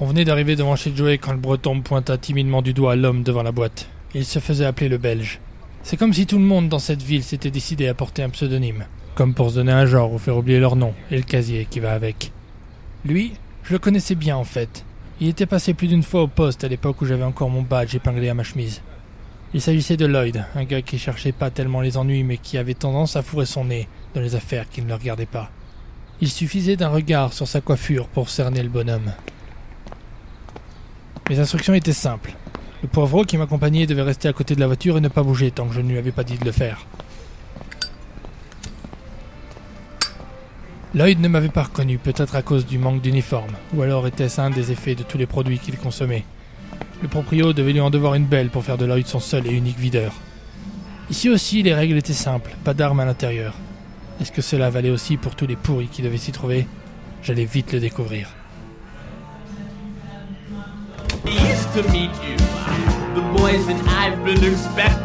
On venait d'arriver devant chez Joey quand le breton pointa timidement du doigt l'homme devant la boîte. Il se faisait appeler le Belge. C'est comme si tout le monde dans cette ville s'était décidé à porter un pseudonyme, comme pour se donner un genre ou faire oublier leur nom et le casier qui va avec. Lui, je le connaissais bien en fait. Il était passé plus d'une fois au poste à l'époque où j'avais encore mon badge épinglé à ma chemise. Il s'agissait de Lloyd, un gars qui cherchait pas tellement les ennuis mais qui avait tendance à fourrer son nez dans les affaires qui ne le regardaient pas. Il suffisait d'un regard sur sa coiffure pour cerner le bonhomme. Mes instructions étaient simples. Le poivreau qui m'accompagnait devait rester à côté de la voiture et ne pas bouger tant que je ne lui avais pas dit de le faire. Lloyd ne m'avait pas reconnu, peut-être à cause du manque d'uniforme, ou alors était-ce un des effets de tous les produits qu'il consommait. Le proprio devait lui en devoir une belle pour faire de Lloyd son seul et unique videur. Ici aussi, les règles étaient simples, pas d'armes à l'intérieur. Est-ce que cela valait aussi pour tous les pourris qui devaient s'y trouver? J'allais vite le découvrir. To meet you. The boys and I've been expecting.